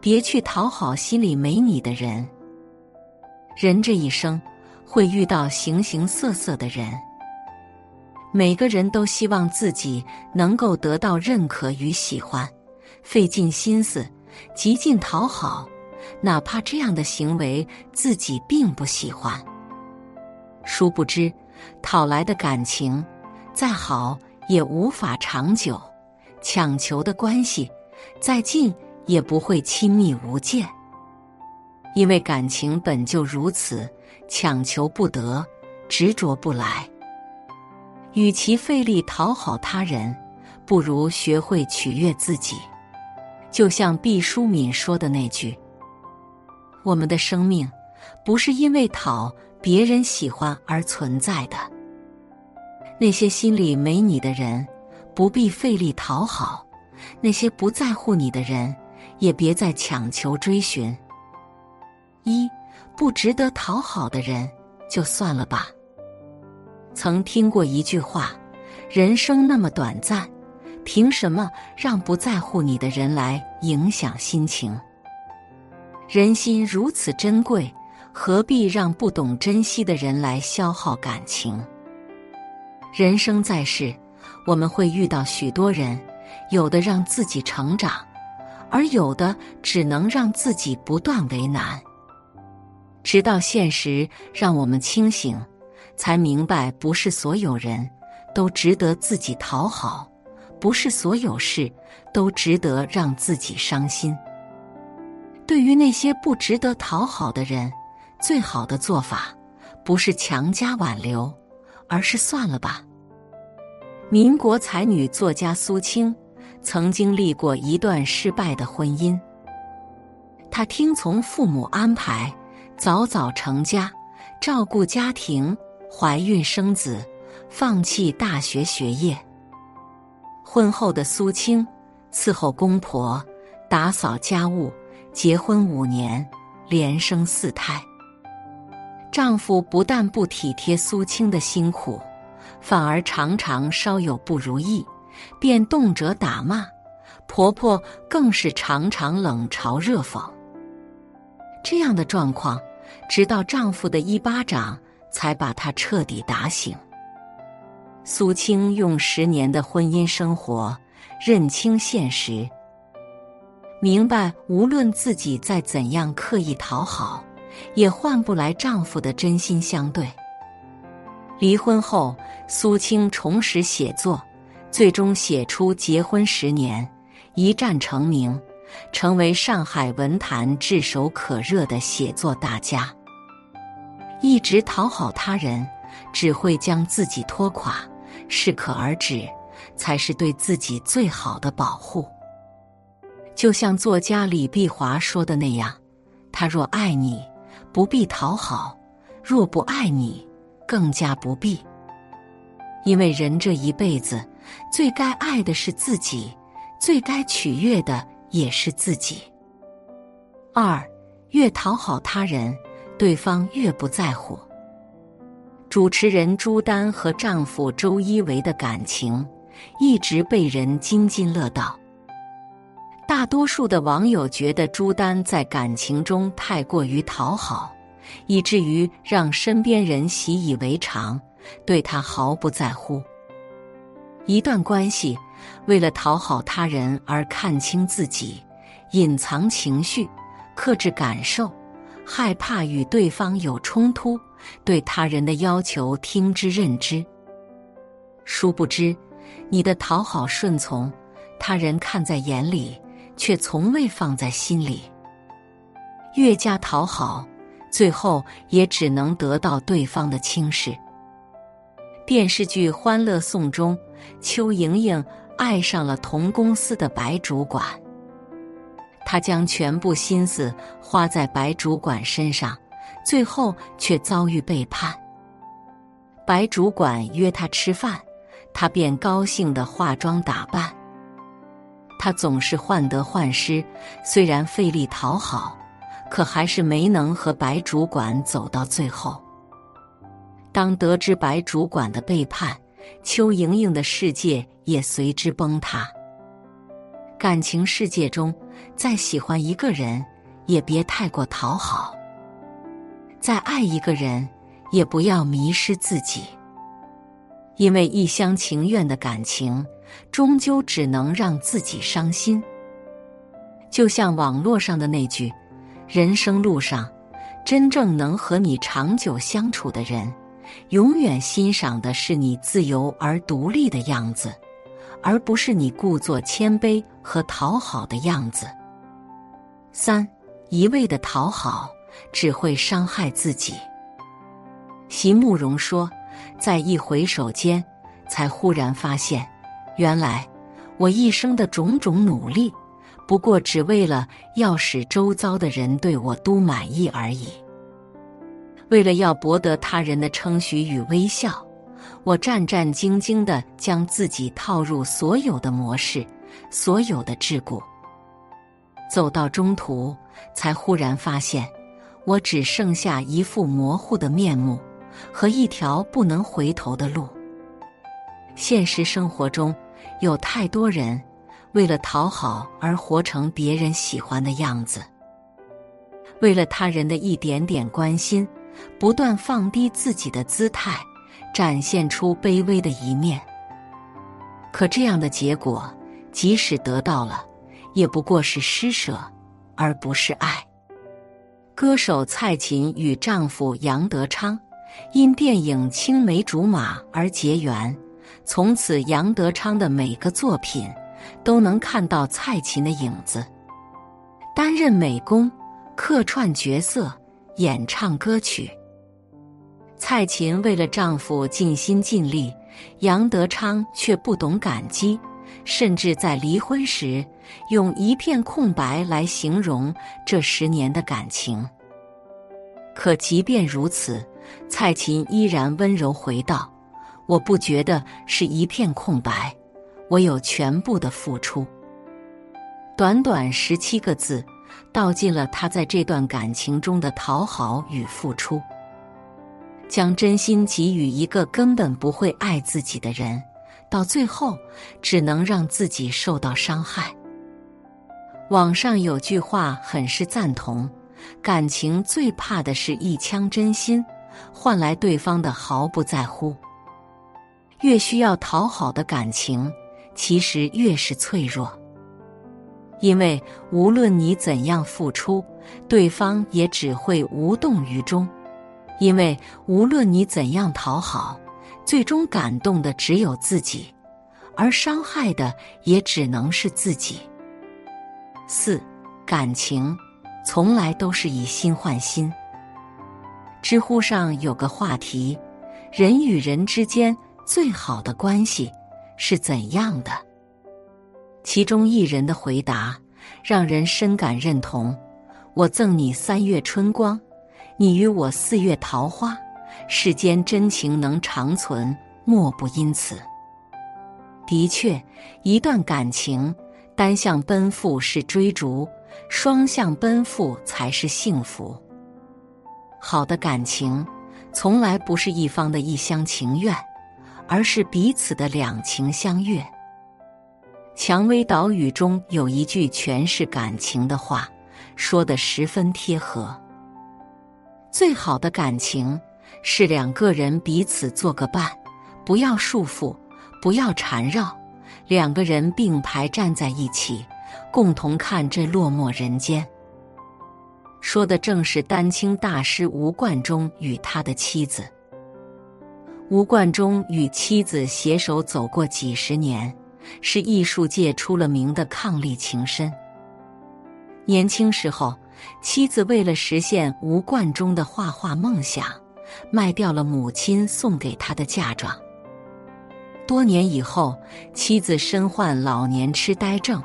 别去讨好心里没你的人。人这一生会遇到形形色色的人，每个人都希望自己能够得到认可与喜欢，费尽心思，极尽讨好，哪怕这样的行为自己并不喜欢。殊不知，讨来的感情再好也无法长久，强求的关系再近。也不会亲密无间，因为感情本就如此，强求不得，执着不来。与其费力讨好他人，不如学会取悦自己。就像毕淑敏说的那句：“我们的生命不是因为讨别人喜欢而存在的。那些心里没你的人，不必费力讨好；那些不在乎你的人。”也别再强求追寻。一不值得讨好的人，就算了吧。曾听过一句话：“人生那么短暂，凭什么让不在乎你的人来影响心情？人心如此珍贵，何必让不懂珍惜的人来消耗感情？人生在世，我们会遇到许多人，有的让自己成长。”而有的只能让自己不断为难，直到现实让我们清醒，才明白不是所有人都值得自己讨好，不是所有事都值得让自己伤心。对于那些不值得讨好的人，最好的做法不是强加挽留，而是算了吧。民国才女作家苏青。曾经历过一段失败的婚姻，她听从父母安排，早早成家，照顾家庭，怀孕生子，放弃大学学业。婚后的苏青伺候公婆，打扫家务，结婚五年，连生四胎。丈夫不但不体贴苏青的辛苦，反而常常稍有不如意。便动辄打骂，婆婆更是常常冷嘲热讽。这样的状况，直到丈夫的一巴掌，才把她彻底打醒。苏青用十年的婚姻生活，认清现实，明白无论自己再怎样刻意讨好，也换不来丈夫的真心相对。离婚后，苏青重拾写作。最终写出《结婚十年》，一战成名，成为上海文坛炙手可热的写作大家。一直讨好他人，只会将自己拖垮，适可而止，才是对自己最好的保护。就像作家李碧华说的那样：“他若爱你，不必讨好；若不爱你，更加不必。因为人这一辈子。”最该爱的是自己，最该取悦的也是自己。二，越讨好他人，对方越不在乎。主持人朱丹和丈夫周一围的感情一直被人津津乐道。大多数的网友觉得朱丹在感情中太过于讨好，以至于让身边人习以为常，对他毫不在乎。一段关系，为了讨好他人而看清自己，隐藏情绪，克制感受，害怕与对方有冲突，对他人的要求听之任之。殊不知，你的讨好顺从，他人看在眼里，却从未放在心里。越加讨好，最后也只能得到对方的轻视。电视剧《欢乐颂》中，邱莹莹爱上了同公司的白主管，她将全部心思花在白主管身上，最后却遭遇背叛。白主管约她吃饭，她便高兴的化妆打扮。她总是患得患失，虽然费力讨好，可还是没能和白主管走到最后。当得知白主管的背叛，邱莹莹的世界也随之崩塌。感情世界中，再喜欢一个人，也别太过讨好；再爱一个人，也不要迷失自己。因为一厢情愿的感情，终究只能让自己伤心。就像网络上的那句：“人生路上，真正能和你长久相处的人。”永远欣赏的是你自由而独立的样子，而不是你故作谦卑和讨好的样子。三一味的讨好只会伤害自己。席慕容说：“在一回首间，才忽然发现，原来我一生的种种努力，不过只为了要使周遭的人对我都满意而已。”为了要博得他人的称许与微笑，我战战兢兢地将自己套入所有的模式、所有的桎梏。走到中途，才忽然发现，我只剩下一副模糊的面目和一条不能回头的路。现实生活中，有太多人为了讨好而活成别人喜欢的样子，为了他人的一点点关心。不断放低自己的姿态，展现出卑微的一面。可这样的结果，即使得到了，也不过是施舍，而不是爱。歌手蔡琴与丈夫杨德昌因电影《青梅竹马》而结缘，从此杨德昌的每个作品都能看到蔡琴的影子，担任美工，客串角色。演唱歌曲，蔡琴为了丈夫尽心尽力，杨德昌却不懂感激，甚至在离婚时用一片空白来形容这十年的感情。可即便如此，蔡琴依然温柔回道：“我不觉得是一片空白，我有全部的付出。”短短十七个字。道尽了他在这段感情中的讨好与付出，将真心给予一个根本不会爱自己的人，到最后只能让自己受到伤害。网上有句话很是赞同：感情最怕的是一腔真心换来对方的毫不在乎。越需要讨好的感情，其实越是脆弱。因为无论你怎样付出，对方也只会无动于衷；因为无论你怎样讨好，最终感动的只有自己，而伤害的也只能是自己。四，感情从来都是以心换心。知乎上有个话题：人与人之间最好的关系是怎样的？其中一人的回答让人深感认同：“我赠你三月春光，你与我四月桃花，世间真情能长存，莫不因此。”的确，一段感情单向奔赴是追逐，双向奔赴才是幸福。好的感情从来不是一方的一厢情愿，而是彼此的两情相悦。《蔷薇岛屿》中有一句诠释感情的话，说的十分贴合。最好的感情是两个人彼此做个伴，不要束缚，不要缠绕，两个人并排站在一起，共同看这落寞人间。说的正是丹青大师吴冠中与他的妻子。吴冠中与妻子携手走过几十年。是艺术界出了名的伉俪情深，年轻时候，妻子为了实现吴冠中的画画梦想，卖掉了母亲送给他的嫁妆。多年以后，妻子身患老年痴呆症，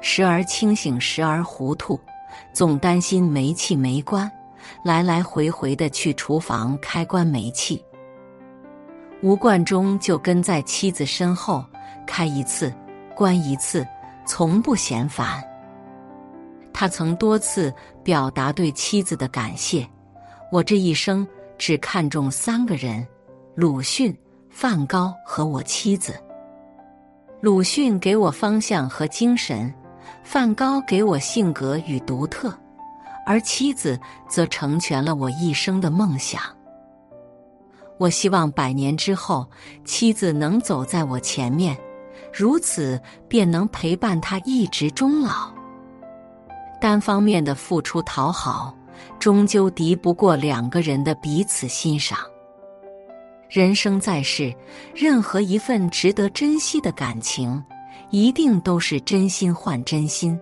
时而清醒，时而糊涂，总担心煤气没关，来来回回的去厨房开关煤气。吴冠中就跟在妻子身后，开一次，关一次，从不嫌烦。他曾多次表达对妻子的感谢。我这一生只看重三个人：鲁迅、梵高和我妻子。鲁迅给我方向和精神，梵高给我性格与独特，而妻子则成全了我一生的梦想。我希望百年之后，妻子能走在我前面，如此便能陪伴他一直终老。单方面的付出讨好，终究敌不过两个人的彼此欣赏。人生在世，任何一份值得珍惜的感情，一定都是真心换真心，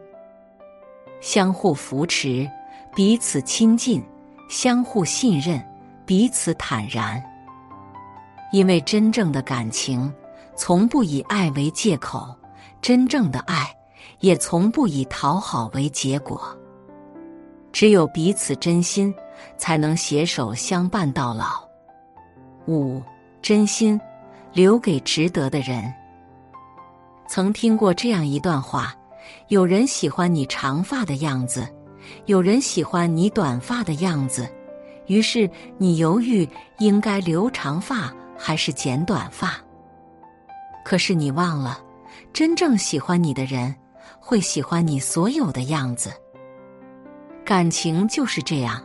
相互扶持，彼此亲近，相互信任，彼此坦然。因为真正的感情，从不以爱为借口，真正的爱。也从不以讨好为结果。只有彼此真心，才能携手相伴到老。五真心留给值得的人。曾听过这样一段话：有人喜欢你长发的样子，有人喜欢你短发的样子，于是你犹豫应该留长发还是剪短发。可是你忘了，真正喜欢你的人。会喜欢你所有的样子，感情就是这样。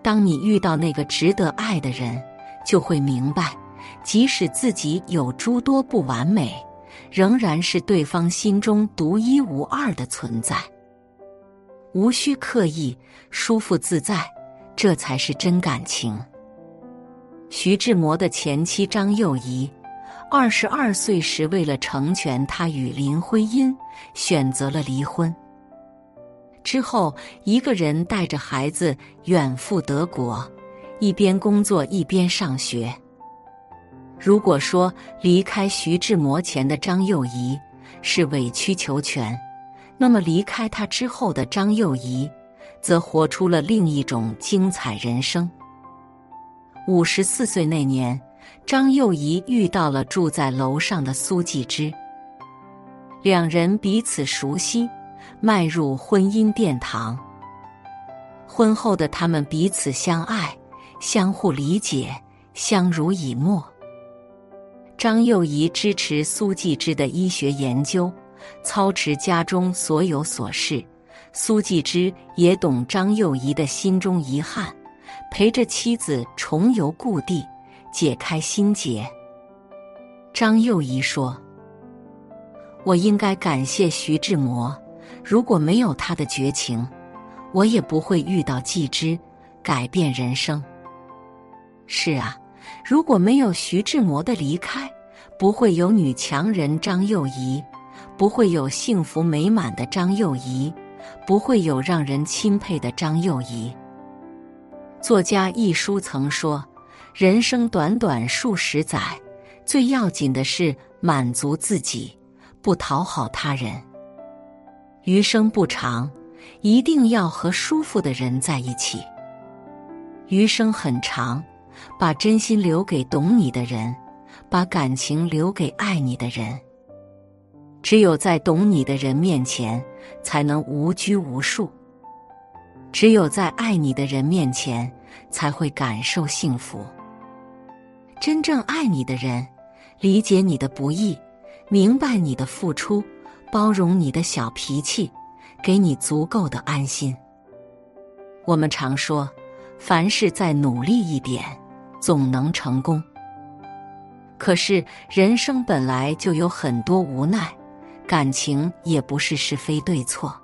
当你遇到那个值得爱的人，就会明白，即使自己有诸多不完美，仍然是对方心中独一无二的存在。无需刻意，舒服自在，这才是真感情。徐志摩的前妻张幼仪。二十二岁时，为了成全他与林徽因，选择了离婚。之后，一个人带着孩子远赴德国，一边工作一边上学。如果说离开徐志摩前的张幼仪是委曲求全，那么离开他之后的张幼仪，则活出了另一种精彩人生。五十四岁那年。张幼仪遇到了住在楼上的苏纪之，两人彼此熟悉，迈入婚姻殿堂。婚后的他们彼此相爱，相互理解，相濡以沫。张幼仪支持苏纪之的医学研究，操持家中所有琐事。苏纪之也懂张幼仪的心中遗憾，陪着妻子重游故地。解开心结。张幼仪说：“我应该感谢徐志摩，如果没有他的绝情，我也不会遇到季之，改变人生。是啊，如果没有徐志摩的离开，不会有女强人张幼仪，不会有幸福美满的张幼仪，不会有让人钦佩的张幼仪。”作家一书曾说。人生短短数十载，最要紧的是满足自己，不讨好他人。余生不长，一定要和舒服的人在一起。余生很长，把真心留给懂你的人，把感情留给爱你的人。只有在懂你的人面前，才能无拘无束；只有在爱你的人面前，才会感受幸福。真正爱你的人，理解你的不易，明白你的付出，包容你的小脾气，给你足够的安心。我们常说，凡事再努力一点，总能成功。可是人生本来就有很多无奈，感情也不是是非对错。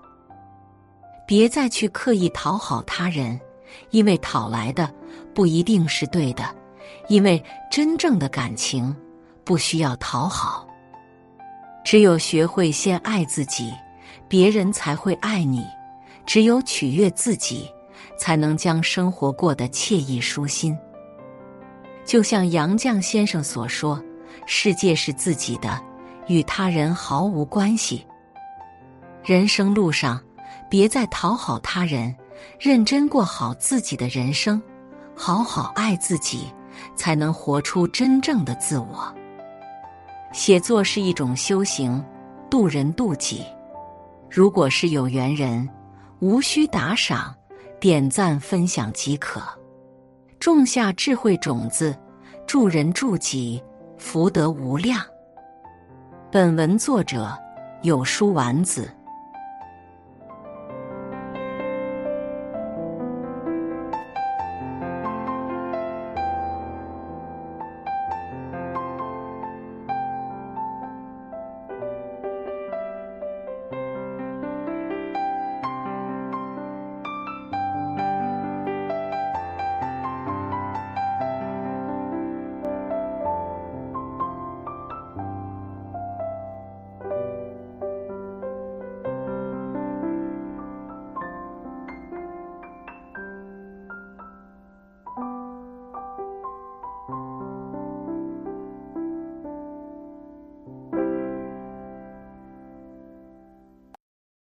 别再去刻意讨好他人，因为讨来的不一定是对的。因为真正的感情不需要讨好，只有学会先爱自己，别人才会爱你；只有取悦自己，才能将生活过得惬意舒心。就像杨绛先生所说：“世界是自己的，与他人毫无关系。”人生路上，别再讨好他人，认真过好自己的人生，好好爱自己，才能活出真正的自我。写作是一种修行，渡人渡己。如果是有缘人，无需打赏、点赞、分享即可。种下智慧种子，助人助己，福德无量。本文作者有书丸子。